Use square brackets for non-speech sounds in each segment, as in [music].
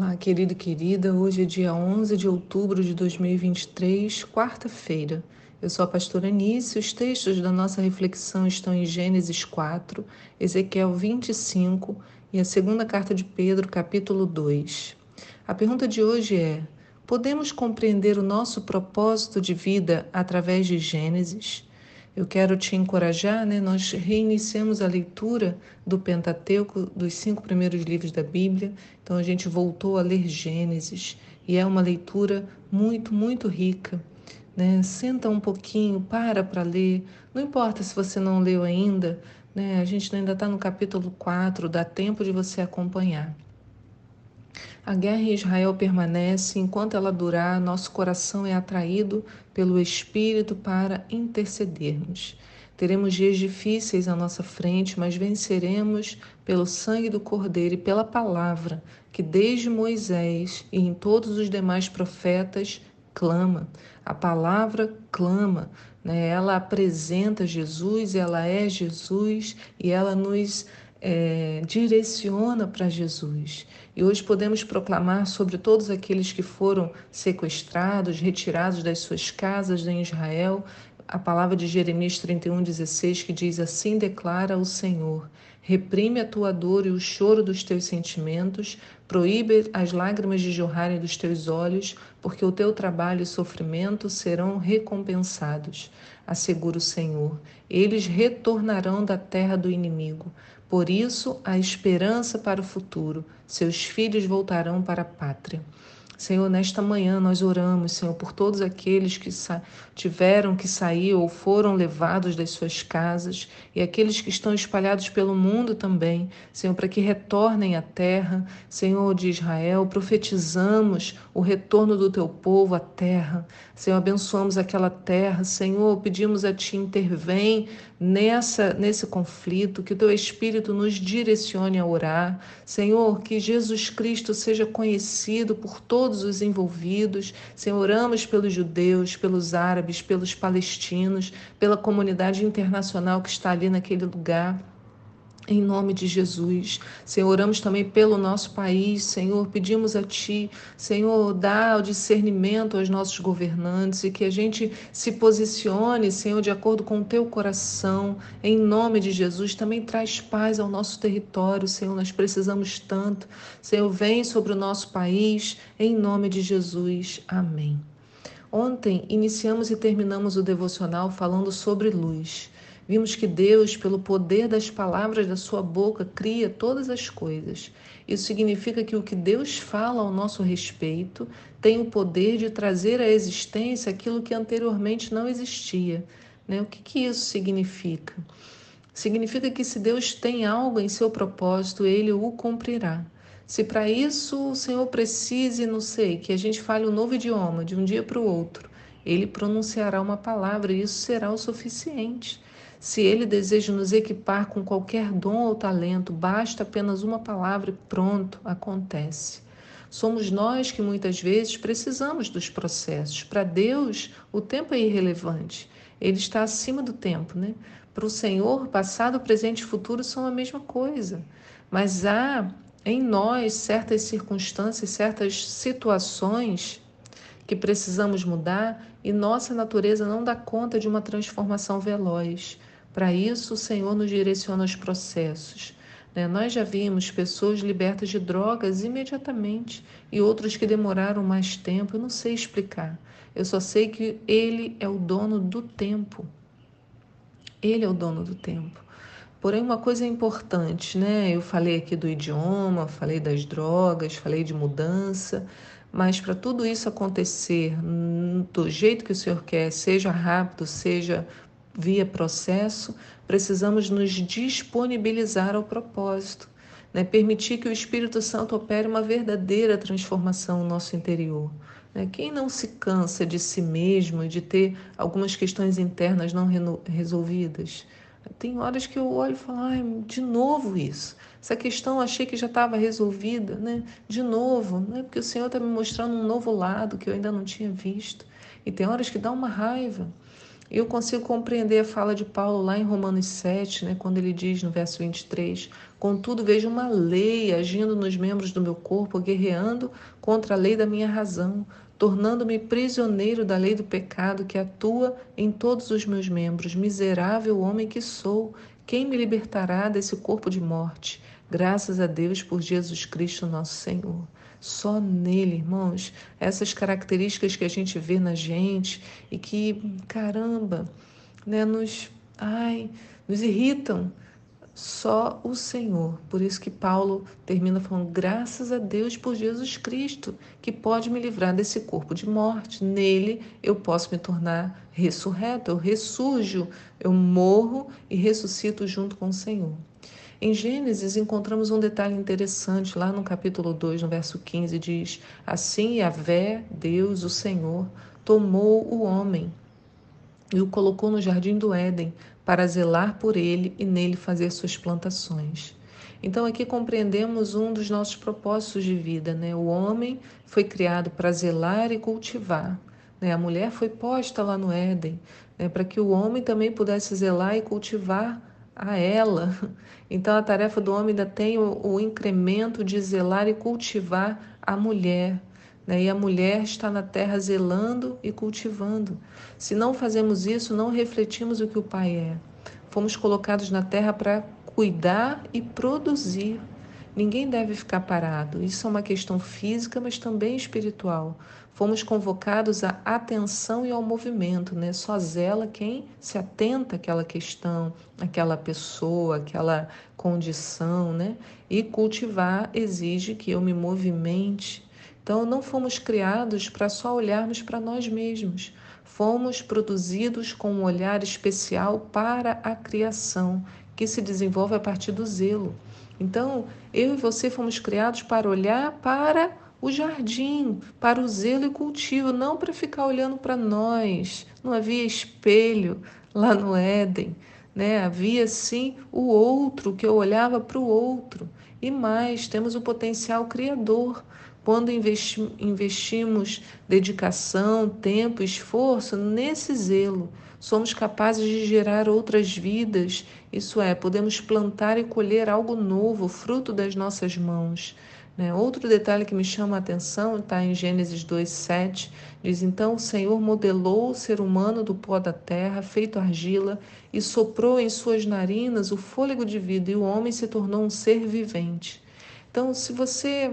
Olá, querido e querida. Hoje é dia 11 de outubro de 2023, quarta-feira. Eu sou a pastora Anice. Os textos da nossa reflexão estão em Gênesis 4, Ezequiel 25 e a segunda carta de Pedro, capítulo 2. A pergunta de hoje é: podemos compreender o nosso propósito de vida através de Gênesis? Eu quero te encorajar, né? Nós reiniciamos a leitura do Pentateuco, dos cinco primeiros livros da Bíblia. Então a gente voltou a ler Gênesis e é uma leitura muito, muito rica. Né? Senta um pouquinho, para para ler. Não importa se você não leu ainda, né? A gente ainda está no capítulo 4, dá tempo de você acompanhar. A guerra em Israel permanece, enquanto ela durar, nosso coração é atraído pelo Espírito para intercedermos. Teremos dias difíceis à nossa frente, mas venceremos pelo sangue do Cordeiro e pela palavra que, desde Moisés e em todos os demais profetas, clama. A palavra clama, né? ela apresenta Jesus, ela é Jesus e ela nos é, direciona para Jesus. E hoje podemos proclamar sobre todos aqueles que foram sequestrados, retirados das suas casas em Israel, a palavra de Jeremias 31,16 que diz: Assim declara o Senhor: reprime a tua dor e o choro dos teus sentimentos, proíbe as lágrimas de jorrarem dos teus olhos, porque o teu trabalho e sofrimento serão recompensados. Assegura o Senhor: eles retornarão da terra do inimigo. Por isso, há esperança para o futuro. Seus filhos voltarão para a pátria. Senhor, nesta manhã nós oramos, Senhor, por todos aqueles que tiveram que sair ou foram levados das suas casas e aqueles que estão espalhados pelo mundo também, Senhor, para que retornem à terra, Senhor de Israel, profetizamos o retorno do teu povo à terra. Senhor, abençoamos aquela terra, Senhor, pedimos a ti intervém nessa nesse conflito, que o teu espírito nos direcione a orar. Senhor, que Jesus Cristo seja conhecido por todos os envolvidos. Senhor, oramos pelos judeus, pelos árabes, pelos palestinos, pela comunidade internacional que está ali naquele lugar. Em nome de Jesus, Senhor, oramos também pelo nosso país, Senhor, pedimos a Ti, Senhor, dá o discernimento aos nossos governantes e que a gente se posicione, Senhor, de acordo com o Teu coração, em nome de Jesus. Também traz paz ao nosso território, Senhor, nós precisamos tanto. Senhor, vem sobre o nosso país, em nome de Jesus. Amém. Ontem iniciamos e terminamos o devocional falando sobre luz. Vimos que Deus, pelo poder das palavras da sua boca, cria todas as coisas. Isso significa que o que Deus fala ao nosso respeito tem o poder de trazer à existência aquilo que anteriormente não existia. Né? O que, que isso significa? Significa que se Deus tem algo em seu propósito, ele o cumprirá. Se para isso o Senhor precise, não sei, que a gente fale um novo idioma de um dia para o outro, ele pronunciará uma palavra e isso será o suficiente. Se ele deseja nos equipar com qualquer dom ou talento, basta apenas uma palavra e pronto, acontece. Somos nós que muitas vezes precisamos dos processos. Para Deus, o tempo é irrelevante. Ele está acima do tempo, né? Para o Senhor, passado, presente e futuro são a mesma coisa. Mas há em nós certas circunstâncias, certas situações que precisamos mudar e nossa natureza não dá conta de uma transformação veloz. Para isso, o Senhor nos direciona aos processos. Né? Nós já vimos pessoas libertas de drogas imediatamente e outras que demoraram mais tempo. Eu não sei explicar. Eu só sei que Ele é o dono do tempo. Ele é o dono do tempo. Porém, uma coisa importante, né? Eu falei aqui do idioma, falei das drogas, falei de mudança, mas para tudo isso acontecer do jeito que o Senhor quer, seja rápido, seja via processo, precisamos nos disponibilizar ao propósito, né? permitir que o Espírito Santo opere uma verdadeira transformação no nosso interior. Né? Quem não se cansa de si mesmo e de ter algumas questões internas não resolvidas? Tem horas que eu olho e falo, ai, de novo isso. Essa questão achei que já estava resolvida, né? De novo, né? Porque o Senhor está me mostrando um novo lado que eu ainda não tinha visto. E tem horas que dá uma raiva. Eu consigo compreender a fala de Paulo lá em Romanos 7, né, quando ele diz no verso 23: Contudo, vejo uma lei agindo nos membros do meu corpo, guerreando contra a lei da minha razão, tornando-me prisioneiro da lei do pecado que atua em todos os meus membros. Miserável homem que sou, quem me libertará desse corpo de morte? Graças a Deus por Jesus Cristo, nosso Senhor. Só nele, irmãos, essas características que a gente vê na gente e que, caramba, né, nos, ai, nos irritam. Só o Senhor. Por isso que Paulo termina falando: graças a Deus por Jesus Cristo, que pode me livrar desse corpo de morte. Nele eu posso me tornar ressurreto, eu ressurjo, eu morro e ressuscito junto com o Senhor. Em Gênesis encontramos um detalhe interessante lá no capítulo 2, no verso 15, diz: Assim Yahvé, Deus, o Senhor, tomou o homem e o colocou no jardim do Éden para zelar por ele e nele fazer suas plantações. Então aqui compreendemos um dos nossos propósitos de vida, né? O homem foi criado para zelar e cultivar. Né? A mulher foi posta lá no Éden né? para que o homem também pudesse zelar e cultivar a ela. Então a tarefa do homem ainda tem o, o incremento de zelar e cultivar a mulher. Né? E a mulher está na terra zelando e cultivando. Se não fazemos isso, não refletimos o que o Pai é. Fomos colocados na terra para cuidar e produzir. Ninguém deve ficar parado. Isso é uma questão física, mas também espiritual. Fomos convocados à atenção e ao movimento, né? Só zela quem se atenta àquela questão, àquela pessoa, àquela condição, né? E cultivar exige que eu me movimente. Então, não fomos criados para só olharmos para nós mesmos. Fomos produzidos com um olhar especial para a criação, que se desenvolve a partir do zelo. Então, eu e você fomos criados para olhar para o jardim, para o zelo e cultivo, não para ficar olhando para nós. Não havia espelho lá no Éden, né? Havia sim o outro, que eu olhava para o outro. E mais, temos o potencial criador. Quando investi investimos dedicação, tempo, esforço nesse zelo, somos capazes de gerar outras vidas, isso é, podemos plantar e colher algo novo, fruto das nossas mãos. Né? Outro detalhe que me chama a atenção está em Gênesis 2,7, diz: Então o Senhor modelou o ser humano do pó da terra, feito argila, e soprou em suas narinas o fôlego de vida, e o homem se tornou um ser vivente. Então, se você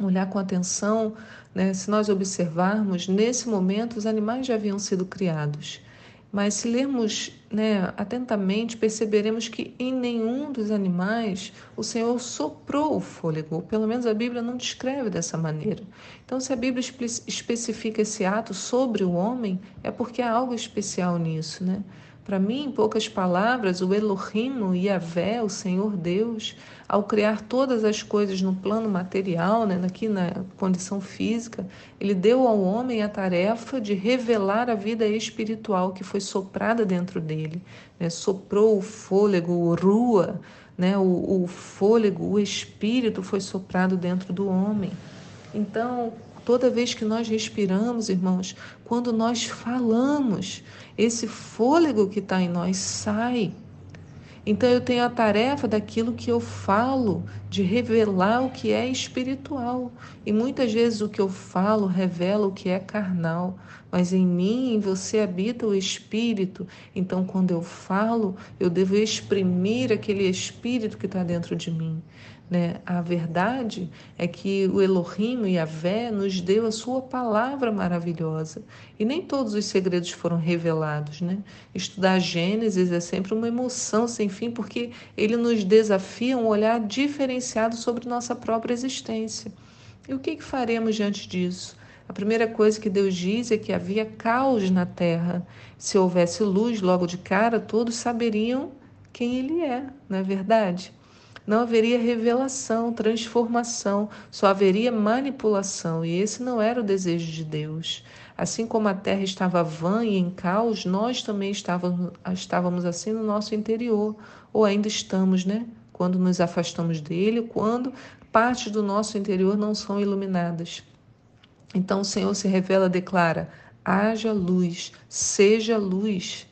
olhar com atenção, né, se nós observarmos, nesse momento os animais já haviam sido criados. Mas se lermos né, atentamente, perceberemos que em nenhum dos animais o Senhor soprou o fôlego, pelo menos a Bíblia não descreve dessa maneira. Então, se a Bíblia especifica esse ato sobre o homem, é porque há algo especial nisso, né? Para mim, em poucas palavras, o Elohim, o Yahvé, o Senhor Deus, ao criar todas as coisas no plano material, né, aqui na condição física, ele deu ao homem a tarefa de revelar a vida espiritual que foi soprada dentro dele. Né, soprou o fôlego, o rua, né, o, o fôlego, o espírito foi soprado dentro do homem. Então, Toda vez que nós respiramos, irmãos, quando nós falamos, esse fôlego que está em nós sai. Então eu tenho a tarefa daquilo que eu falo, de revelar o que é espiritual. E muitas vezes o que eu falo revela o que é carnal, mas em mim, em você habita o espírito. Então quando eu falo, eu devo exprimir aquele espírito que está dentro de mim. Né? A verdade é que o Elohim e a Vé nos deu a sua palavra maravilhosa e nem todos os segredos foram revelados. Né? Estudar Gênesis é sempre uma emoção sem fim porque ele nos desafia um olhar diferenciado sobre nossa própria existência. E o que, que faremos diante disso? A primeira coisa que Deus diz é que havia caos na terra. Se houvesse luz logo de cara, todos saberiam quem Ele é, não é verdade? Não haveria revelação, transformação, só haveria manipulação, e esse não era o desejo de Deus. Assim como a terra estava vã e em caos, nós também estávamos, estávamos assim no nosso interior, ou ainda estamos, né? Quando nos afastamos dele, quando partes do nosso interior não são iluminadas. Então o Senhor se revela, declara: haja luz, seja luz.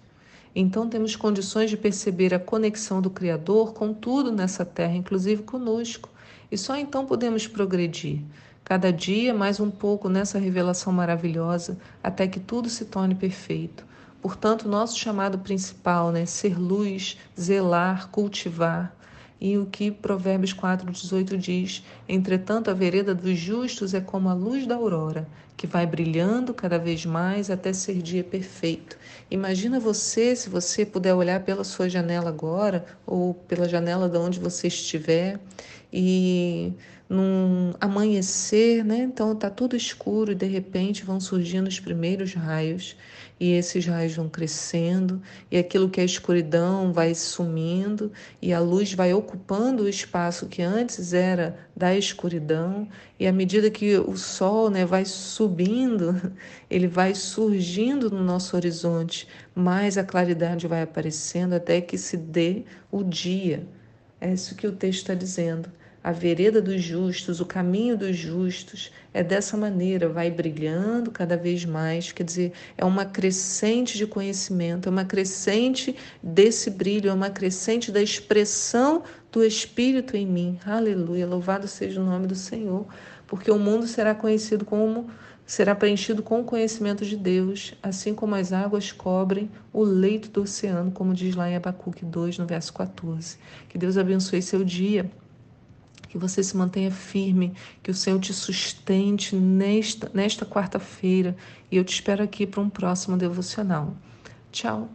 Então temos condições de perceber a conexão do Criador com tudo nessa terra, inclusive conosco. E só então podemos progredir. Cada dia mais um pouco nessa revelação maravilhosa, até que tudo se torne perfeito. Portanto, nosso chamado principal, né, ser luz, zelar, cultivar, e o que Provérbios 4,18 diz: Entretanto, a vereda dos justos é como a luz da aurora, que vai brilhando cada vez mais até ser dia perfeito. Imagina você, se você puder olhar pela sua janela agora, ou pela janela de onde você estiver, e num amanhecer, né? Então tá tudo escuro e de repente vão surgindo os primeiros raios e esses raios vão crescendo e aquilo que é escuridão vai sumindo e a luz vai ocupando o espaço que antes era da escuridão e à medida que o sol, né, vai subindo, [laughs] ele vai surgindo no nosso horizonte, mais a claridade vai aparecendo até que se dê o dia. É isso que o texto está dizendo. A vereda dos justos, o caminho dos justos, é dessa maneira, vai brilhando cada vez mais. Quer dizer, é uma crescente de conhecimento, é uma crescente desse brilho, é uma crescente da expressão do Espírito em mim. Aleluia, louvado seja o nome do Senhor, porque o mundo será conhecido como será preenchido com o conhecimento de Deus, assim como as águas cobrem o leito do oceano, como diz lá em Abacuque 2, no verso 14. Que Deus abençoe seu dia que você se mantenha firme, que o Senhor te sustente nesta, nesta quarta-feira. E eu te espero aqui para um próximo devocional. Tchau!